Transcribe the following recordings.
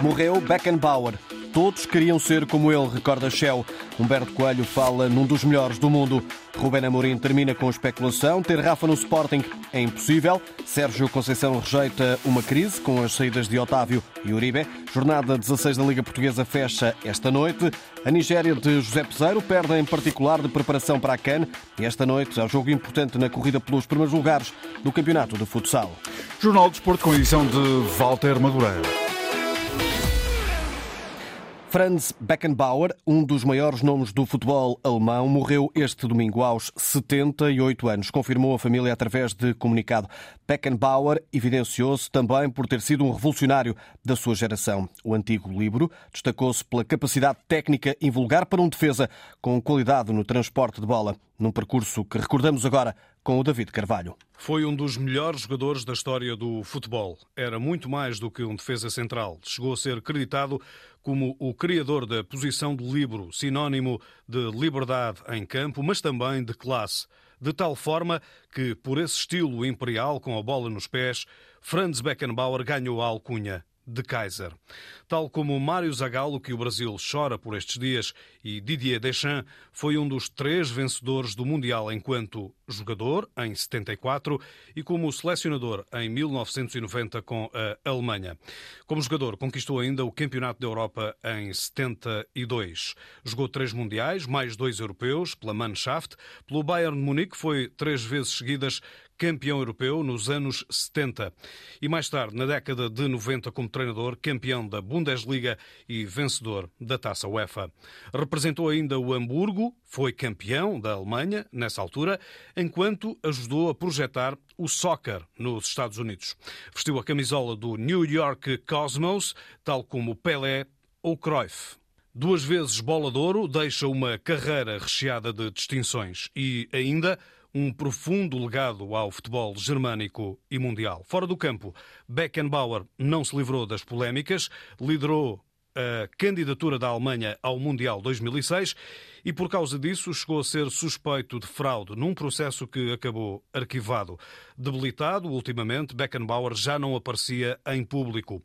Morreu Beckenbauer. Todos queriam ser como ele, recorda Shell. Humberto Coelho fala num dos melhores do mundo. Rubén Amorim termina com especulação. Ter Rafa no Sporting é impossível. Sérgio Conceição rejeita uma crise com as saídas de Otávio e Uribe. Jornada 16 da Liga Portuguesa fecha esta noite. A Nigéria de José Peseiro perde em particular de preparação para a CAN. E esta noite um jogo importante na corrida pelos primeiros lugares do Campeonato de Futsal. Jornal de Desporto com edição de Walter Madureira. Franz Beckenbauer, um dos maiores nomes do futebol alemão, morreu este domingo aos 78 anos, confirmou a família através de comunicado. Beckenbauer evidenciou-se também por ter sido um revolucionário da sua geração. O antigo livro destacou-se pela capacidade técnica invulgar para um defesa com qualidade no transporte de bola, num percurso que recordamos agora com o David Carvalho. Foi um dos melhores jogadores da história do futebol. Era muito mais do que um defesa central. Chegou a ser creditado como o criador da posição de livro, sinónimo de liberdade em campo, mas também de classe. De tal forma que, por esse estilo imperial com a bola nos pés, Franz Beckenbauer ganhou a alcunha de Kaiser. Tal como Mário Zagallo, que o Brasil chora por estes dias, e Didier Deschamps foi um dos três vencedores do Mundial enquanto jogador, em 74, e como selecionador em 1990 com a Alemanha. Como jogador, conquistou ainda o Campeonato da Europa em 72. Jogou três Mundiais, mais dois europeus, pela Mannschaft. Pelo Bayern de Munique foi três vezes seguidas campeão europeu nos anos 70 e mais tarde, na década de 90, como treinador, campeão da Bundesliga e vencedor da Taça UEFA. Representou ainda o Hamburgo, foi campeão da Alemanha nessa altura, enquanto ajudou a projetar o soccer nos Estados Unidos. Vestiu a camisola do New York Cosmos, tal como Pelé ou Cruyff. Duas vezes bola de ouro, deixa uma carreira recheada de distinções e ainda um profundo legado ao futebol germânico e mundial. Fora do campo, Beckenbauer não se livrou das polémicas, liderou a candidatura da Alemanha ao Mundial 2006 e, por causa disso, chegou a ser suspeito de fraude num processo que acabou arquivado. Debilitado, ultimamente, Beckenbauer já não aparecia em público.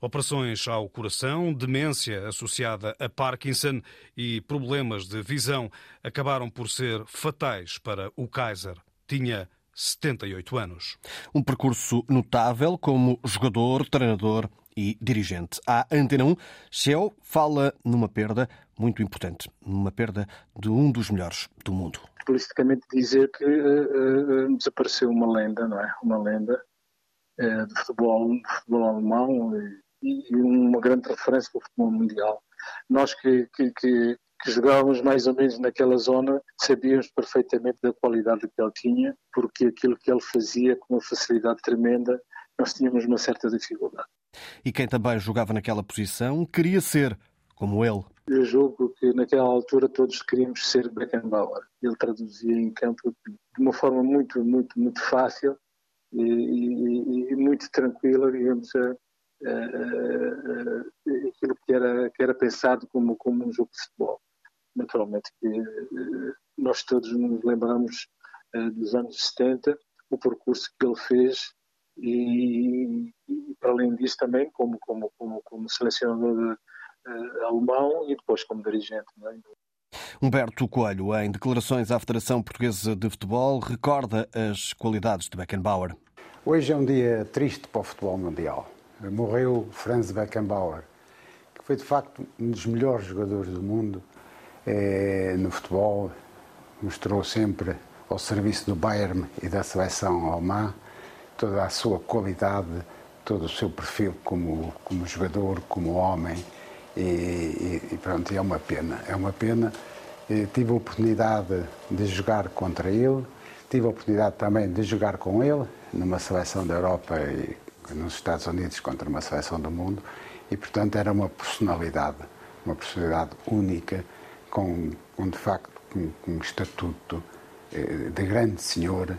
Operações ao coração, demência associada a Parkinson e problemas de visão acabaram por ser fatais para o Kaiser. Tinha 78 anos. Um percurso notável como jogador, treinador e dirigente. À Antena 1, Shell fala numa perda muito importante, numa perda de um dos melhores do mundo. Politicamente dizer que uh, uh, desapareceu uma lenda, não é? Uma lenda uh, de futebol, futebol alemão e, e, uma grande referência para o futebol mundial. Nós que, que, que, que jogávamos mais ou menos naquela zona sabíamos perfeitamente da qualidade que ele tinha, porque aquilo que ele fazia com uma facilidade tremenda, nós tínhamos uma certa dificuldade. E quem também jogava naquela posição queria ser como ele. Eu julgo que naquela altura todos queríamos ser Beckenbauer. Ele traduzia em campo de uma forma muito, muito, muito fácil e, e, e muito tranquila, digamos, a, aquilo que era, que era pensado como, como um jogo de futebol. Naturalmente que eh, nós todos nos lembramos eh, dos anos 70, o percurso que ele fez e, e, para além disso também como, como, como, como selecionador de, uh, alemão e depois como dirigente. É? Humberto Coelho, em declarações à Federação Portuguesa de Futebol, recorda as qualidades de Beckenbauer. Hoje é um dia triste para o futebol mundial. Morreu Franz Beckenbauer, que foi de facto um dos melhores jogadores do mundo é, no futebol, mostrou sempre ao serviço do Bayern e da seleção alemã toda a sua qualidade, todo o seu perfil como, como jogador, como homem. E, e, e pronto, é uma pena. É uma pena. E tive a oportunidade de jogar contra ele, tive a oportunidade também de jogar com ele numa seleção da Europa e nos Estados Unidos contra uma seleção do mundo e portanto era uma personalidade, uma personalidade única com, com de facto um, um estatuto eh, de grande senhor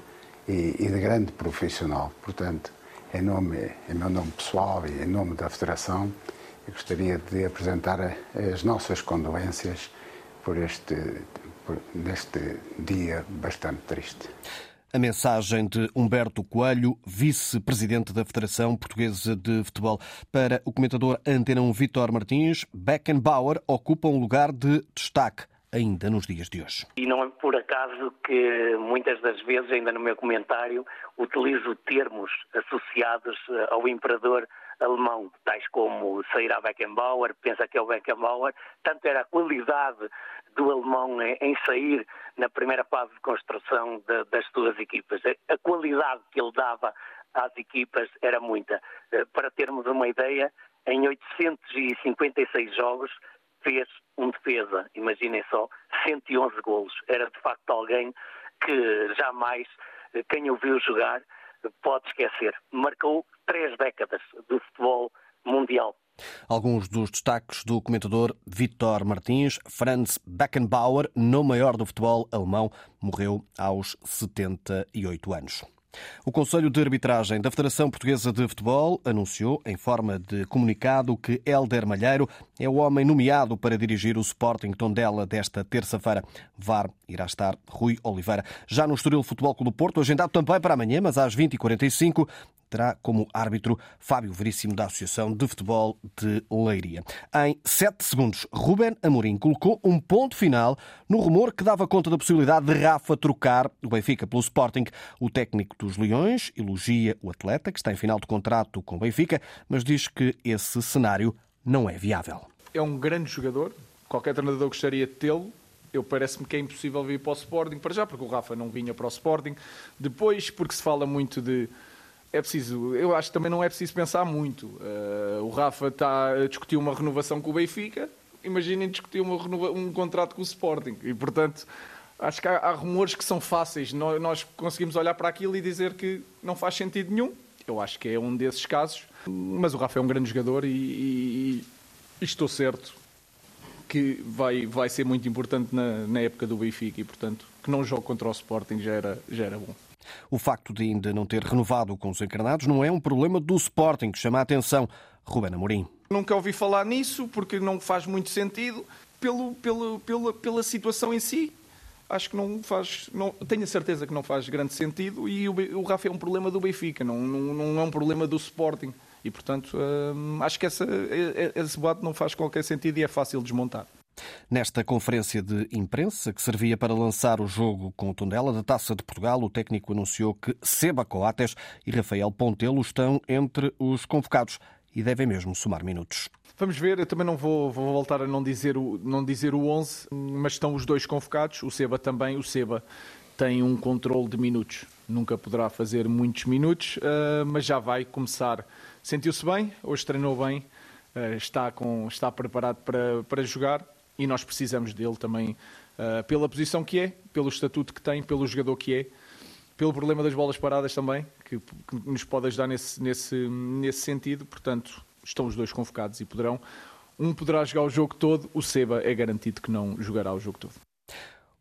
e, e de grande profissional. Portanto, em, nome, em meu nome pessoal e em nome da Federação, gostaria de apresentar as nossas condolências por este, por, neste dia bastante triste. A mensagem de Humberto Coelho, vice-presidente da Federação Portuguesa de Futebol. Para o comentador Antena 1 Vítor Martins, Beckenbauer ocupa um lugar de destaque ainda nos dias de hoje. E não é por acaso que muitas das vezes, ainda no meu comentário, utilizo termos associados eh, ao imperador alemão, tais como sair a Beckenbauer, pensa que é o Beckenbauer, tanto era a qualidade do alemão em sair na primeira fase de construção de, das suas equipas. A qualidade que ele dava às equipas era muita. Eh, para termos uma ideia, em 856 jogos fez um defesa, imaginem só, 111 golos. Era de facto alguém que jamais eh, quem o viu jogar pode esquecer. Marcou três décadas do futebol mundial. Alguns dos destaques do comentador Vítor Martins, Franz Beckenbauer, no maior do futebol alemão, morreu aos 78 anos. O Conselho de Arbitragem da Federação Portuguesa de Futebol anunciou, em forma de comunicado, que Helder Malheiro é o homem nomeado para dirigir o Sporting Tondela desta terça-feira. VAR irá estar Rui Oliveira. Já no Estoril Futebol Clube do Porto, agendado também para amanhã, mas às 20h45, terá como árbitro Fábio Veríssimo da Associação de Futebol de Leiria. Em sete segundos, Ruben Amorim colocou um ponto final no rumor que dava conta da possibilidade de Rafa trocar o Benfica pelo Sporting. O técnico dos Leões elogia o atleta, que está em final de contrato com o Benfica, mas diz que esse cenário não é viável. É um grande jogador, qualquer treinador gostaria de tê-lo, eu parece-me que é impossível vir para o Sporting para já, porque o Rafa não vinha para o Sporting. Depois, porque se fala muito de é preciso, eu acho que também não é preciso pensar muito. Uh, o Rafa está a discutir uma renovação com o Benfica, imaginem discutir uma um contrato com o Sporting. E, portanto, acho que há, há, rumores que são fáceis. Nós, nós conseguimos olhar para aquilo e dizer que não faz sentido nenhum. Eu acho que é um desses casos. Mas o Rafa é um grande jogador e, e, e estou certo que vai, vai ser muito importante na, na época do Benfica e, portanto, que não jogue contra o Sporting já era, já era bom. O facto de ainda não ter renovado com os encarnados não é um problema do Sporting que chama a atenção. Ruben Amorim. Nunca ouvi falar nisso porque não faz muito sentido pelo, pelo, pela, pela situação em si. Acho que não faz, não, tenho a certeza que não faz grande sentido e o, o Rafa é um problema do Benfica, não, não, não é um problema do Sporting. E, portanto, hum, acho que essa, esse debate não faz qualquer sentido e é fácil desmontar. Nesta conferência de imprensa, que servia para lançar o jogo com o Tondela da Taça de Portugal, o técnico anunciou que Seba Coates e Rafael Pontelo estão entre os convocados e devem mesmo somar minutos. Vamos ver, eu também não vou, vou, voltar a não dizer, o, não dizer o 11, mas estão os dois convocados, o Seba também. O Seba tem um controle de minutos, nunca poderá fazer muitos minutos, uh, mas já vai começar. Sentiu-se bem, hoje treinou bem, uh, está, com, está preparado para, para jogar e nós precisamos dele também uh, pela posição que é, pelo estatuto que tem, pelo jogador que é, pelo problema das bolas paradas também, que, que nos pode ajudar nesse, nesse, nesse sentido. Portanto, estão os dois convocados e poderão. Um poderá jogar o jogo todo, o Seba é garantido que não jogará o jogo todo.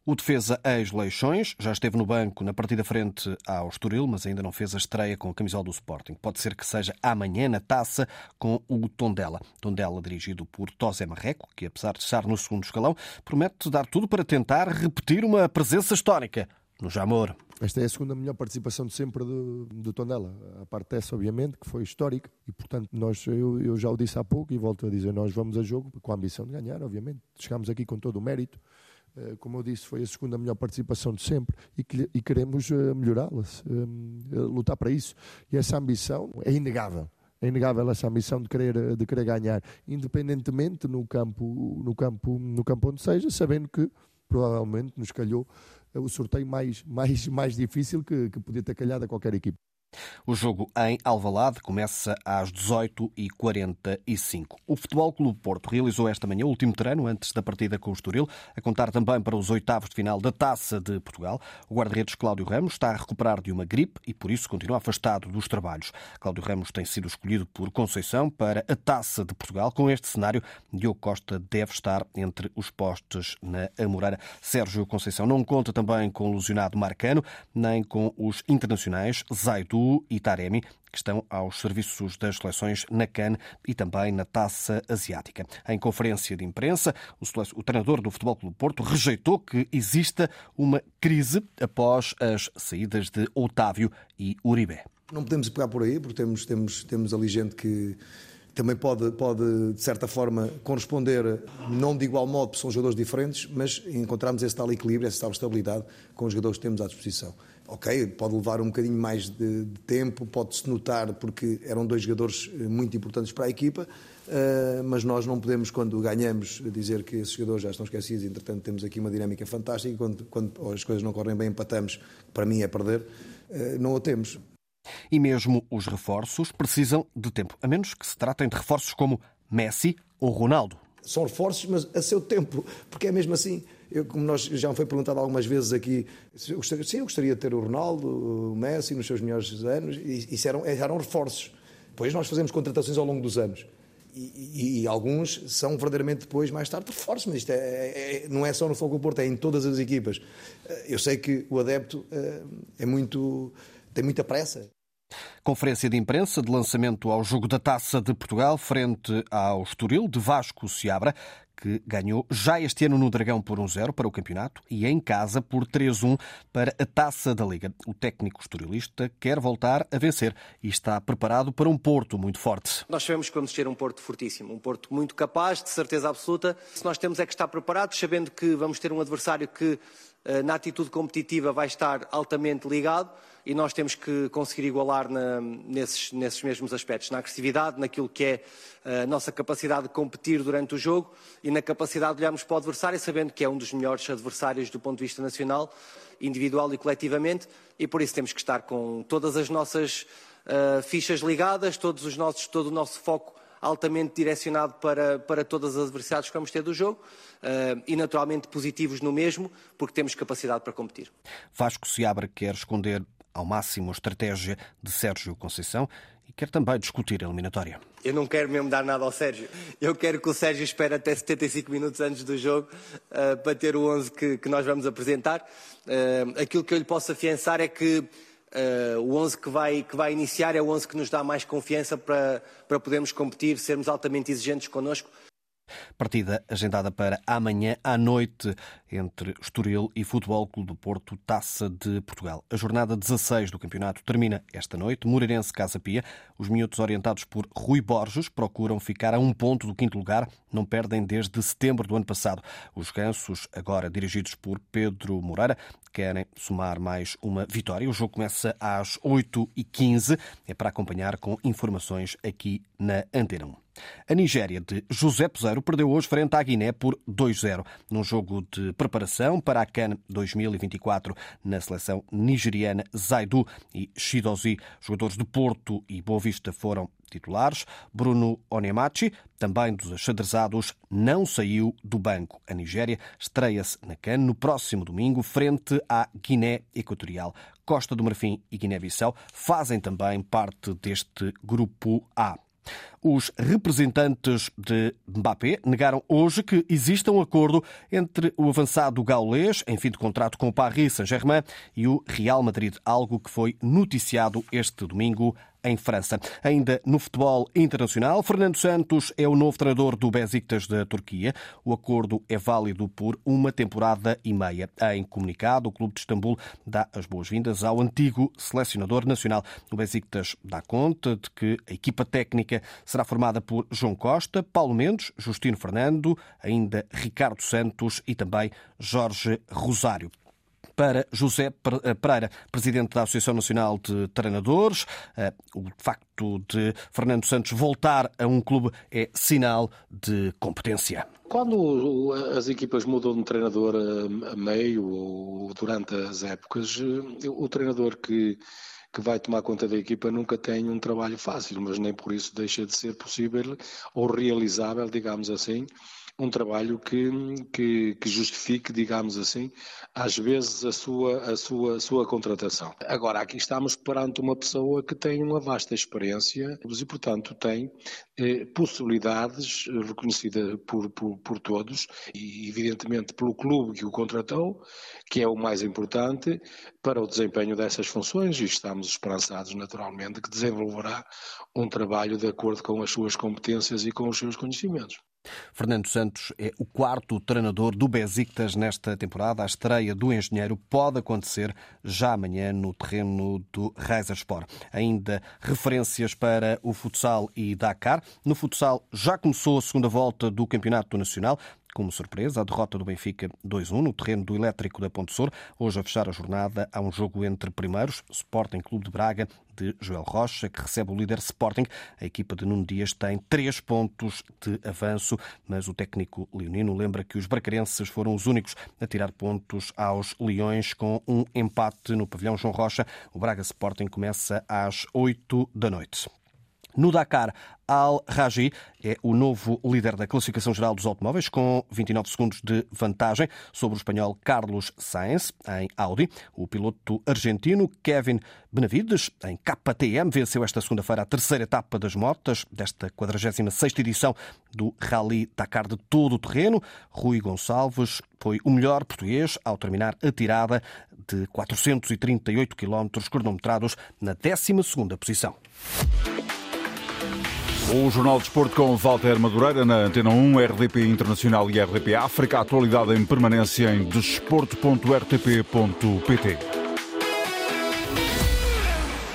O defesa ex-Leixões já esteve no banco na partida frente ao Estoril, mas ainda não fez a estreia com a camisola do Sporting. Pode ser que seja amanhã na taça com o Tondela. Tondela dirigido por Tosé Marreco, que apesar de estar no segundo escalão, promete dar tudo para tentar repetir uma presença histórica no Jamor. Esta é a segunda melhor participação de sempre do, do Tondela. A parte dessa, obviamente, que foi histórica e, portanto, nós, eu, eu já o disse há pouco e volto a dizer, nós vamos a jogo com a ambição de ganhar, obviamente. Chegamos aqui com todo o mérito. Eh, como eu disse, foi a segunda melhor participação de sempre e, que, e queremos eh, melhorá-la, eh, lutar para isso. E essa ambição é inegável. É inegável essa ambição de querer, de querer ganhar, independentemente no campo, no campo, no campo onde seja, sabendo que provavelmente nos calhou o sorteio mais, mais, mais difícil que, que podia ter calhado a qualquer equipe. O jogo em Alvalade começa às 18h45. O Futebol Clube Porto realizou esta manhã o último treino antes da partida com o Estoril, a contar também para os oitavos de final da Taça de Portugal. O guarda-redes Cláudio Ramos está a recuperar de uma gripe e por isso continua afastado dos trabalhos. Cláudio Ramos tem sido escolhido por Conceição para a Taça de Portugal. Com este cenário, Diogo Costa deve estar entre os postes na Amoreira. Sérgio Conceição não conta também com o lesionado Marcano, nem com os internacionais Zaidu E Taremi, que estão aos serviços das seleções na CAN e também na Taça Asiática. Em conferência de imprensa, o treinador do Futebol Clube Porto rejeitou que exista uma crise após as saídas de Otávio e Uribe. Não podemos pegar por aí, porque temos, temos, temos ali gente que também pode, pode, de certa forma, corresponder, não de igual modo, porque são jogadores diferentes, mas encontramos esse tal equilíbrio, essa tal estabilidade com os jogadores que temos à disposição. Ok, pode levar um bocadinho mais de, de tempo, pode-se notar, porque eram dois jogadores eh, muito importantes para a equipa, uh, mas nós não podemos, quando ganhamos, dizer que esses jogadores já estão esquecidos, entretanto temos aqui uma dinâmica fantástica, e quando, quando as coisas não correm bem, empatamos, para mim é perder, uh, não o temos. E mesmo os reforços precisam de tempo, a menos que se tratem de reforços como Messi ou Ronaldo. São reforços, mas a seu tempo, porque é mesmo assim. Eu, como nós já me foi perguntado algumas vezes aqui, eu gostaria, sim, eu gostaria de ter o Ronaldo, o Messi nos seus melhores anos, e isso eram, eram reforços. Depois nós fazemos contratações ao longo dos anos. E, e, e, alguns são verdadeiramente depois, mais tarde, reforços, mas isto é, é, não é só no Fogo Porto, é em todas as equipas. Eu sei que o adepto eh, é muito tem muita pressa. Conferência de imprensa de lançamento ao jogo da Taça de Portugal frente ao Estoril de Vasco Seabra, que ganhou já este ano no Dragão por 1-0 para o campeonato e em casa por 3-1 para a Taça da Liga. O técnico estorilista quer voltar a vencer e está preparado para um Porto muito forte. Nós sabemos que vamos ter um Porto fortíssimo, um Porto muito capaz, de certeza absoluta. Se nós temos é que estar preparados, sabendo que vamos ter um adversário que na atitude competitiva vai estar altamente ligado e nós temos que conseguir igualar na, nesses, nesses, mesmos aspectos, na agressividade, naquilo que é eh, a nossa capacidade de competir durante o jogo e na capacidade de olharmos para o adversário, sabendo que é um dos melhores adversários do ponto de vista nacional, individual e coletivamente, e por isso temos que estar com todas as nossas uh, fichas ligadas, todos os nossos, todo o nosso foco altamente direcionado para, para todas as adversidades que vamos ter do jogo uh, e naturalmente positivos no mesmo, porque temos capacidade para competir. Vasco Seabra quer esconder ao máximo a estratégia de Sérgio Conceição e quer também discutir a eliminatória. Eu não quero mesmo dar nada ao Sérgio. Eu quero que o Sérgio espere até 75 minutos antes do jogo uh, para ter o 11 que, que nós vamos apresentar. Uh, aquilo que eu lhe posso afiançar é que Uh, o 11 que vai, que vai iniciar é o 11 que nos dá mais confiança para, para podermos competir, sermos altamente exigentes connosco. Partida agendada para amanhã à noite entre Estoril e Futebol Clube do Porto, Taça de Portugal. A jornada 16 do campeonato termina esta noite. Moreirense Casa Pia. Os miúdos orientados por Rui Borges procuram ficar a um ponto do quinto lugar. Não perdem desde setembro do ano passado. Os gansos, agora dirigidos por Pedro Moreira, querem somar mais uma vitória. O jogo começa às 8h15. É para acompanhar com informações aqui na Antena 1. A Nigéria de José Peseiro perdeu hoje frente à Guiné por 2-0, num jogo de preparação para a CAN 2024 na seleção nigeriana Zaidu e Shidozi. Jogadores de Porto e Boa Vista foram titulares. Bruno Onemachi, também dos achadrezados, não saiu do banco. A Nigéria estreia-se na CAN no próximo domingo, frente à Guiné Equatorial. Costa do Marfim e Guiné-Bissau fazem também parte deste grupo A. Os representantes de Mbappé negaram hoje que exista um acordo entre o avançado gaulês, em fim de contrato com o Paris Saint-Germain, e o Real Madrid, algo que foi noticiado este domingo em França. Ainda no futebol internacional, Fernando Santos é o novo treinador do Besiktas da Turquia. O acordo é válido por uma temporada e meia. Em comunicado, o clube de Istambul dá as boas-vindas ao antigo selecionador nacional. O Besiktas dá conta de que a equipa técnica será formada por João Costa, Paulo Mendes, Justino Fernando, ainda Ricardo Santos e também Jorge Rosário para José eh, Pereira, presidente da Associação Nacional de Treinadores. Eh, o facto de Fernando Santos voltar a um clube é sinal de competência. Quando as equipas mudam de treinador a meio ou durante as épocas, eh, o treinador que que vai tomar conta da equipa nunca tem um trabalho fácil, mas nem por isso deixa de ser possível ou realizável, digamos assim, um trabalho que, que, que, justifique, digamos assim, às vezes a sua, a, sua, a sua contratação. Agora, aqui estamos perante uma pessoa que tem uma vasta experiência e, portanto, tem eh, possibilidades reconhecidas por, por, por todos e, evidentemente, pelo clube que o contratou, que é o mais importante para o desempenho dessas funções e estamos esperançados, naturalmente, que desenvolverá um trabalho de acordo com as suas competências e com os seus conhecimentos. Fernando Santos é o quarto treinador do Besiktas nesta temporada. A estreia do engenheiro pode acontecer já amanhã no terreno do Reisersport. Ainda referências para o futsal e Dakar. No futsal já começou a segunda volta do Campeonato Nacional. Como surpresa, a derrota do Benfica 2-1 no terreno do Elétrico da Ponte Sur. Hoje, a fechar a jornada, há um jogo entre primeiros, Sporting Clube de Braga, de Joel Rocha, que recebe o líder Sporting. A equipa de Nuno Dias tem três pontos de avanço, mas o técnico leonino lembra que os bracarenses foram os únicos a tirar pontos aos Leões com um empate no pavilhão João Rocha. O Braga Sporting começa às 8 da noite. No Dakar, Al-Raji é o novo líder da classificação geral dos automóveis, com 29 segundos de vantagem sobre o espanhol Carlos Sainz, em Audi. O piloto argentino Kevin Benavides, em KTM, venceu esta segunda-feira a terceira etapa das motas desta 46ª edição do Rally Dakar de todo o terreno. Rui Gonçalves foi o melhor português ao terminar a tirada de 438 km cronometrados na 12ª posição. O Jornal de Esporte com Walter Madureira na Antena 1, RDP Internacional e RDP África. Atualidade em permanência em desporto.rtp.pt.